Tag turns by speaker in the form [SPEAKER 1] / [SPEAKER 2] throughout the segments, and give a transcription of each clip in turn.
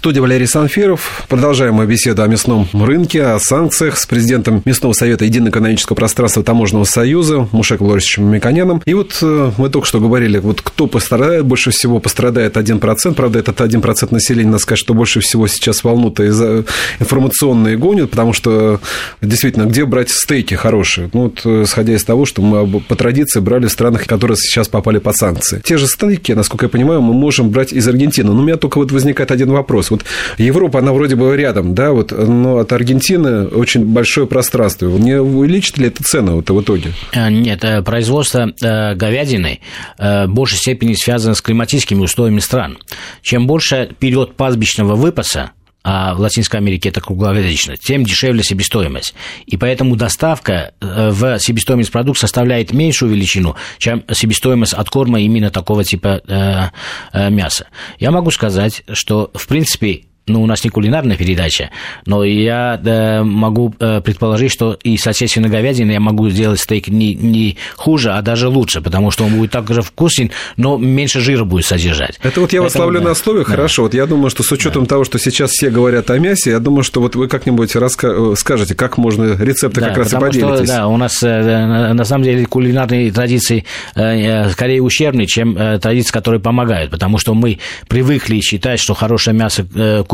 [SPEAKER 1] студии Валерий Санфиров. Продолжаем мы беседу о мясном рынке, о санкциях с президентом Мясного совета Единого экономического пространства Таможенного союза Мушек Лорисовичем Миконяном. И вот э, мы только что говорили, вот кто пострадает, больше всего пострадает 1%. Правда, этот 1% населения, надо сказать, что больше всего сейчас волнует из информационные гонят, потому что действительно, где брать стейки хорошие? Ну, вот, э, исходя из того, что мы по традиции брали в странах, которые сейчас попали под санкции. Те же стейки, насколько я понимаю, мы можем брать из Аргентины. Но у меня только вот возникает один вопрос. Вот Европа, она вроде бы рядом, да, вот, но от Аргентины очень большое пространство. Не увеличит ли это цену вот, в итоге?
[SPEAKER 2] Э, нет, э, производство говядины в большей степени связано с климатическими условиями стран. Чем больше период пастбищного выпаса, а в Латинской Америке это круглогодично, тем дешевле себестоимость. И поэтому доставка э, в себестоимость продукта составляет меньшую величину, чем себестоимость от корма именно такого типа э, э, мяса. Я могу сказать, что, в принципе, ну, у нас не кулинарная передача, но я да, могу э, предположить, что и соответственно говядины я могу сделать стейк не, не хуже, а даже лучше, потому что он будет так же вкусен, но меньше жира будет содержать.
[SPEAKER 1] Это вот я вас ловлю да. на слове, да. хорошо. Вот я думаю, что с учетом да. того, что сейчас все говорят о мясе, я думаю, что вот вы как-нибудь раска... скажете, как можно рецепты да, как раз и поделитесь.
[SPEAKER 2] Что, да, у нас э, на самом деле кулинарные традиции э, скорее ущербные, чем традиции, которые помогают, потому что мы привыкли считать, что хорошее мясо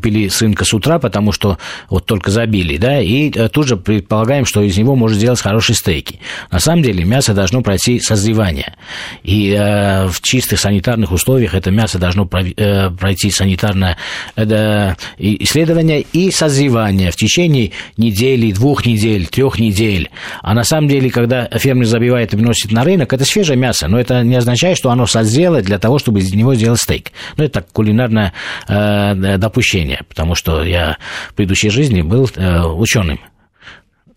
[SPEAKER 2] купили с рынка с утра, потому что вот только забили, да, и э, тут же предполагаем, что из него можно сделать хорошие стейки. На самом деле мясо должно пройти созревание. И э, в чистых санитарных условиях это мясо должно э, пройти санитарное э, исследование и созревание в течение недели, двух недель, трех недель. А на самом деле, когда фермер забивает и приносит на рынок, это свежее мясо, но это не означает, что оно созрело для того, чтобы из него сделать стейк. Ну, это кулинарное э, допущение обучения, потому что я в предыдущей жизни был э, ученым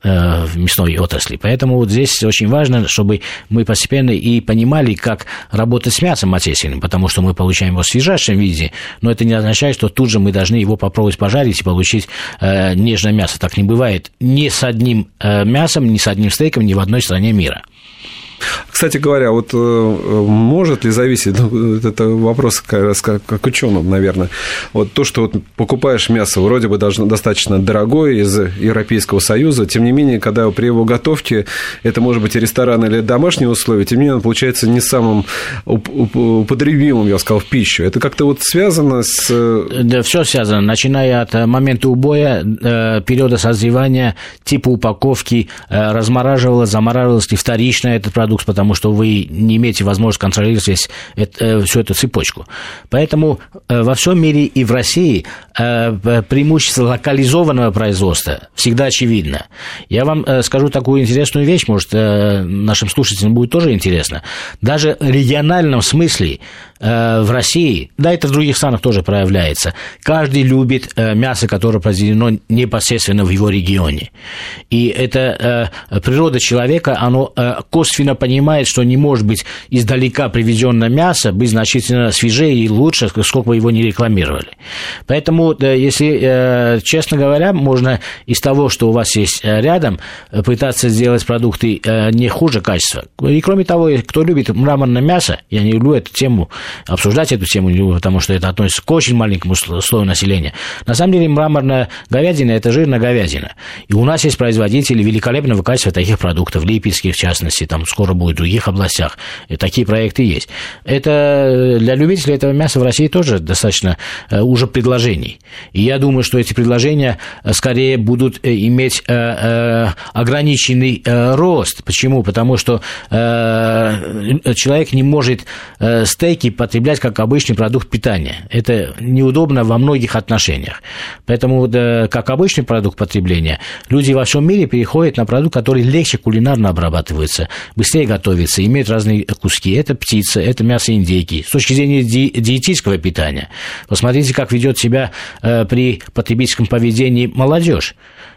[SPEAKER 2] э, в мясной отрасли. Поэтому вот здесь очень важно, чтобы мы постепенно и понимали, как работать с мясом отечественным, потому что мы получаем его в свежайшем виде, но это не означает, что тут же мы должны его попробовать пожарить и получить э, нежное мясо. Так не бывает ни с одним э, мясом, ни с одним стейком ни в одной стране мира.
[SPEAKER 1] Кстати говоря, вот э, может ли зависеть, ну, это вопрос как, как, ученым, наверное, вот то, что вот покупаешь мясо, вроде бы должно достаточно дорогое из Европейского Союза, тем не менее, когда при его готовке, это может быть и ресторан или домашние условия, тем не менее, он получается не самым употребимым, я сказал, в пищу. Это как-то вот связано с...
[SPEAKER 2] Э, да, все связано, начиная от э, момента убоя, периода созревания, типа упаковки, размораживалось, замораживалось ли вторично этот продукт, продукт, потому что вы не имеете возможности контролировать весь, это, э, всю эту цепочку. Поэтому э, во всем мире и в России э, преимущество локализованного производства всегда очевидно. Я вам скажу такую интересную вещь, может, нашим слушателям будет тоже интересно. Даже в региональном смысле в России, да, это в других странах тоже проявляется, каждый любит мясо, которое произведено непосредственно в его регионе. И это природа человека, оно косвенно понимает, что не может быть издалека привезенное мясо быть значительно свежее и лучше, сколько бы его не рекламировали. Поэтому, если, э, честно говоря, можно из того, что у вас есть э, рядом, пытаться сделать продукты э, не хуже качества. И кроме того, кто любит мраморное мясо, я не люблю эту тему, обсуждать эту тему потому что это относится к очень маленькому слою населения. На самом деле мраморная говядина – это жирная говядина. И у нас есть производители великолепного качества таких продуктов, липецких в частности, там скоро будет в других областях. И такие проекты есть. Это э, для любителей этого мяса в России тоже достаточно э, уже предложений. И я думаю, что эти предложения э, скорее будут иметь ограниченный рост. Почему? Потому что человек не может стейки потреблять как обычный продукт питания. Это неудобно во многих отношениях. Поэтому, как обычный продукт потребления, люди во всем мире переходят на продукт, который легче кулинарно обрабатывается, быстрее готовится, имеет разные куски. Это птица, это мясо индейки. С точки зрения ди- диетического питания, посмотрите, как ведет себя э, при потребительском поведении молодежь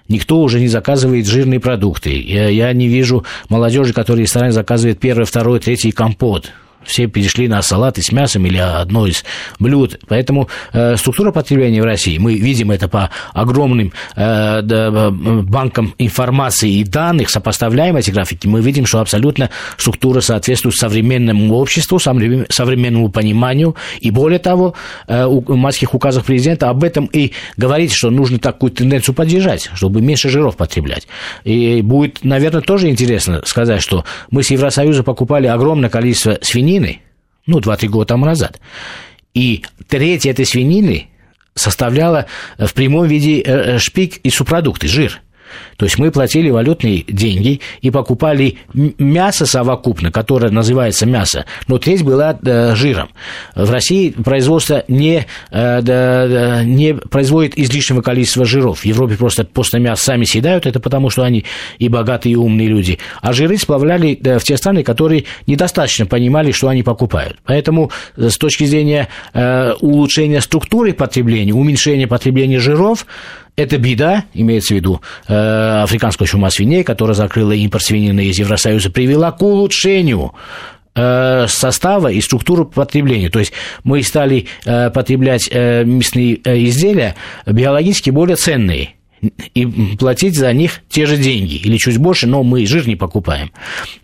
[SPEAKER 2] никто уже не заказывает жирные продукты. Я, я не вижу молодежи, которая в ресторане заказывает первый, второй, третий компот Все перешли на салаты с мясом или одно из блюд. Поэтому э, структура потребления в России, мы видим это по огромным э, да, банкам информации и данных, сопоставляем эти графики, мы видим, что абсолютно структура соответствует современному обществу, современному пониманию. И более того, э, у майских указах президента об этом и говорит, что нужно такую тенденцию поддержать, чтобы меньше жиров потреблять. И будет, наверное, тоже интересно сказать, что мы с Евросоюза покупали огромное количество свинины, ну, 2-3 года тому назад. И треть этой свинины составляла в прямом виде э, э, шпик и субпродукты, жир – то есть мы платили валютные деньги и покупали мясо совокупно, которое называется мясо, но треть была э, жиром. В России производство не, э, не производит излишнего количества жиров. В Европе просто постное мясо сами съедают, это потому что они и богатые, и умные люди. А жиры сплавляли в те страны, которые недостаточно понимали, что они покупают. Поэтому э, с точки зрения улучшения структуры потребления, уменьшения потребления жиров, это беда, имеется в виду э, африканская чума свиней, которая закрыла импорт свинины из Евросоюза, привела к улучшению э, состава и структуры потребления. То есть мы стали э, потреблять э, мясные изделия биологически более ценные и платить за них те же деньги, или чуть больше, но мы жир не покупаем.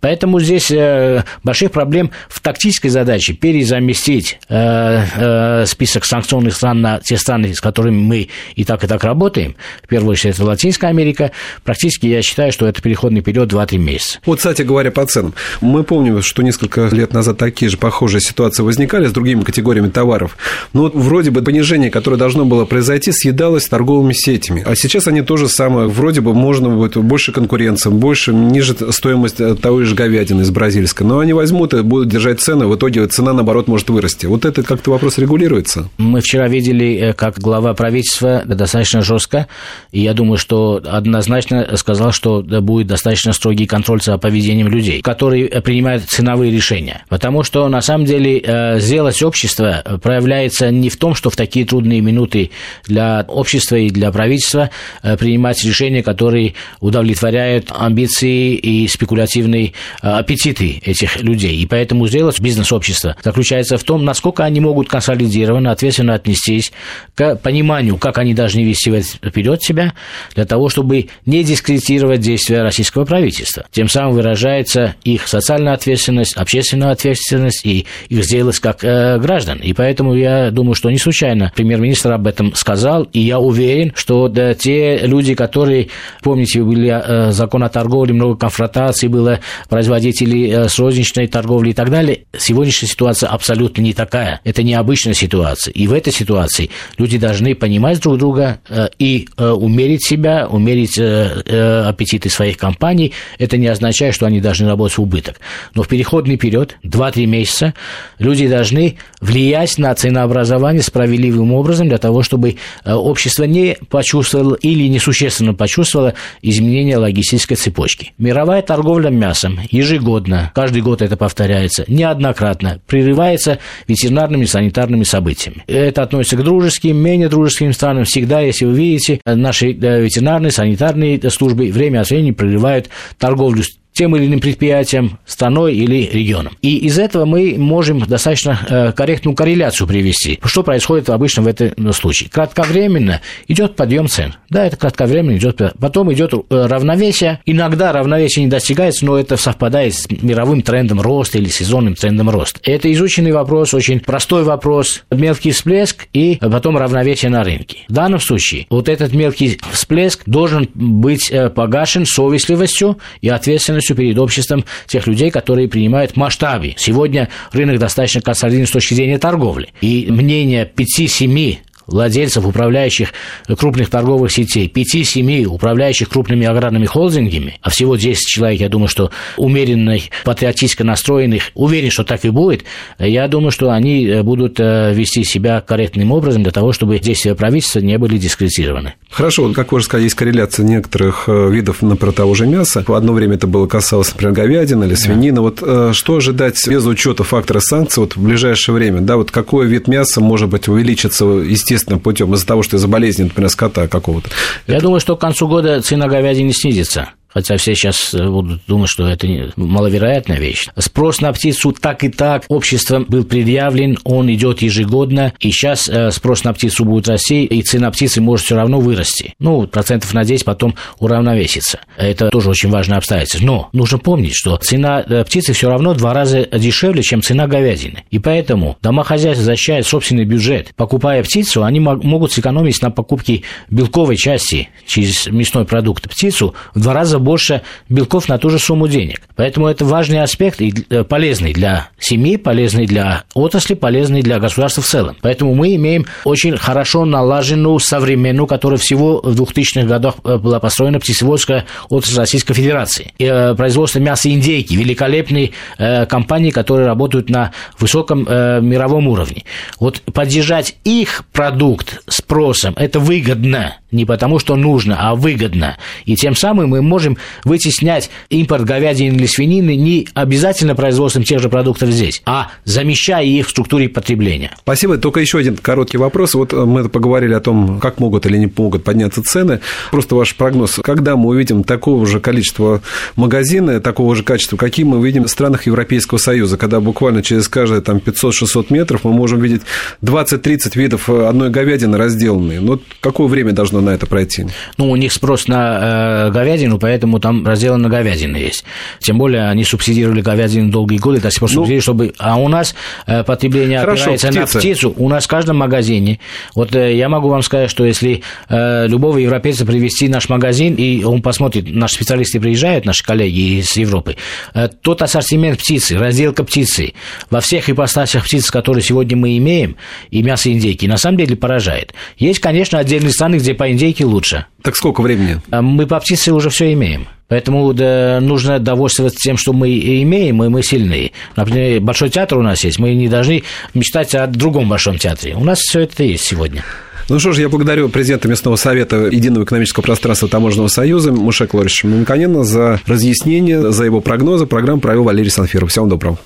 [SPEAKER 2] Поэтому здесь э, больших проблем в тактической задаче перезаместить э, э, список санкционных стран на те страны, с которыми мы и так и так работаем. В первую очередь это Латинская Америка. Практически я считаю, что это переходный период 2-3 месяца.
[SPEAKER 1] Вот, кстати говоря, по ценам. Мы помним, что несколько лет назад такие же похожие ситуации возникали с другими категориями товаров. Но вот вроде бы понижение, которое должно было произойти, съедалось торговыми сетями. А сейчас они то же самое. Вроде бы можно будет больше конкуренции, больше, ниже стоимость того же говядины из бразильской. Но они возьмут и будут держать цены, в итоге цена, наоборот, может вырасти. Вот это как-то вопрос регулируется?
[SPEAKER 2] Мы вчера видели, э, как глава правительства достаточно жестко, и я думаю, что однозначно сказал, что будет достаточно строгий контроль за поведением людей, которые принимают ценовые решения. Потому что, на самом деле, э, сделать общество проявляется не в том, что в такие трудные минуты для общества и для правительства Э, принимать решения, которые удовлетворяют амбиции и спекулятивные э, аппетиты этих людей. И поэтому сделать бизнес-общество заключается в том, насколько они могут консолидированно, ответственно отнестись к пониманию, как они должны вести вперед себя, для того, чтобы не дискредитировать действия российского правительства. Тем самым выражается их социальная ответственность, общественная ответственность и их сделать как э, граждан. И поэтому я думаю, что не случайно премьер-министр об этом сказал, и я уверен, что да, те люди, которые, помните, были э, закон о торговле, много конфронтаций было, производителей э, с розничной торговли и так далее. Сегодняшняя ситуация абсолютно не такая. Это необычная ситуация. И в этой ситуации люди должны понимать друг друга э, и умерить себя, умерить аппетиты своих компаний. Это не означает, что они должны работать в убыток. Но в переходный период, 2-3 месяца, люди должны влиять на ценообразование справедливым образом для того, чтобы общество не почувствовало или несущественно почувствовала изменение логистической цепочки. Мировая торговля мясом ежегодно, каждый год это повторяется, неоднократно прерывается ветеринарными санитарными событиями. Это относится к дружеским, менее дружеским странам. Всегда, если вы видите, наши э, ветеринарные, санитарные службы время от времени прерывают торговлю тем или иным предприятием, страной или регионом. И из этого мы можем достаточно э, корректную корреляцию привести. Что происходит обычно в этом случае? Кратковременно идет подъем цен. Да, это кратковременно идет. Потом идет э, равновесие. Иногда равновесие не достигается, но это совпадает с мировым трендом роста или сезонным трендом роста. Это изученный вопрос, очень простой вопрос. Мелкий всплеск и потом равновесие на рынке. В данном случае вот этот мелкий всплеск должен быть э, погашен совестливостью и ответственностью ответственностью перед обществом тех людей, которые принимают масштабы. Сегодня рынок достаточно консолидирован с точки зрения торговли. И мнение 5-7 владельцев, управляющих крупных торговых сетей, 5-7 управляющих крупными аграрными холдингами, а всего 10 человек, я думаю, что умеренных, патриотически настроенных, уверен, что так и будет, я думаю, что они э, будут э, вести себя корректным образом для того, чтобы действия правительства не были дискредитированы.
[SPEAKER 1] Хорошо, как вы уже сказали, есть корреляция некоторых э, видов, например, того же мяса. В одно время это было касалось, например, говядины или свинины. Да. Вот что ожидать без учета фактора санкций вот в ближайшее время? Да, вот какой вид мяса, может быть, увеличится, естественно, естественным путем из-за того, что из-за болезни, например, скота какого-то.
[SPEAKER 2] Я это... думаю, что к концу года цена говядины снизится хотя все сейчас э, будут думать, что это маловероятная вещь. Спрос на птицу так и так обществом был предъявлен, он идет ежегодно, и сейчас э, спрос на птицу будет расти, и цена птицы может все равно вырасти. Ну, процентов на 10 потом уравновесится. Это тоже очень важное обстоятельство. Но нужно помнить, что цена э, птицы все равно два раза дешевле, чем цена говядины. И поэтому домохозяйство защищает собственный бюджет. Покупая птицу, они могут сэкономить на покупке белковой части через мясной продукт. Птицу в два раза больше белков на ту же сумму денег. Поэтому это важный аспект и э, полезный для семьи, полезный для отрасли, полезный для государства в целом. Поэтому мы имеем очень хорошо налаженную, современную, которая всего в 2000-х годах э, была построена птицеводская отрасль Российской Федерации. И, э, производство мяса индейки, великолепные компании, которые работают на высоком мировом уровне. Вот поддержать их продукт спросом, это выгодно не потому, что нужно, а выгодно. И тем самым мы можем вытеснять импорт говядины или свинины не обязательно производством тех же продуктов здесь, а замещая их в структуре потребления.
[SPEAKER 1] Спасибо. Только еще один короткий вопрос. Вот мы поговорили о том, как могут или не могут подняться цены. Просто ваш прогноз. Когда мы увидим такого же количества магазина, такого же качества, какие мы видим в странах Европейского Союза, когда буквально через каждые там 500-600 метров мы можем видеть 20-30 видов одной говядины разделанные. Ну, какое время должно на это пройти?
[SPEAKER 2] Ну, у них спрос на э, говядину, поэтому там раздел на говядину есть. Тем более они субсидировали говядину долгие годы, до сих пор ну, чтобы... А у нас э, потребление хорошо, опирается птица. на птицу. У нас в каждом магазине... Вот э, я могу вам сказать, что если э, любого европейца привести в наш магазин, и он посмотрит, наши специалисты приезжают, наши коллеги из Европы, тот ассортимент птицы, разделка птицы, во всех ипостасях птиц, которые сегодня мы имеем, и мясо индейки, на самом деле поражает. Есть, конечно, отдельные страны, где по индейке лучше.
[SPEAKER 1] Так сколько времени?
[SPEAKER 2] А мы по птице уже все имеем. Поэтому да, нужно довольствоваться тем, что мы имеем, и мы сильные. Например, Большой театр у нас есть, мы не должны мечтать о другом Большом театре. У нас все это есть сегодня.
[SPEAKER 1] Ну что ж, я благодарю президента Местного совета Единого экономического пространства Таможенного союза Мушек Лорича Мамиканена за разъяснение, за его прогнозы. Программу провел Валерий Санфиров. Всего доброго.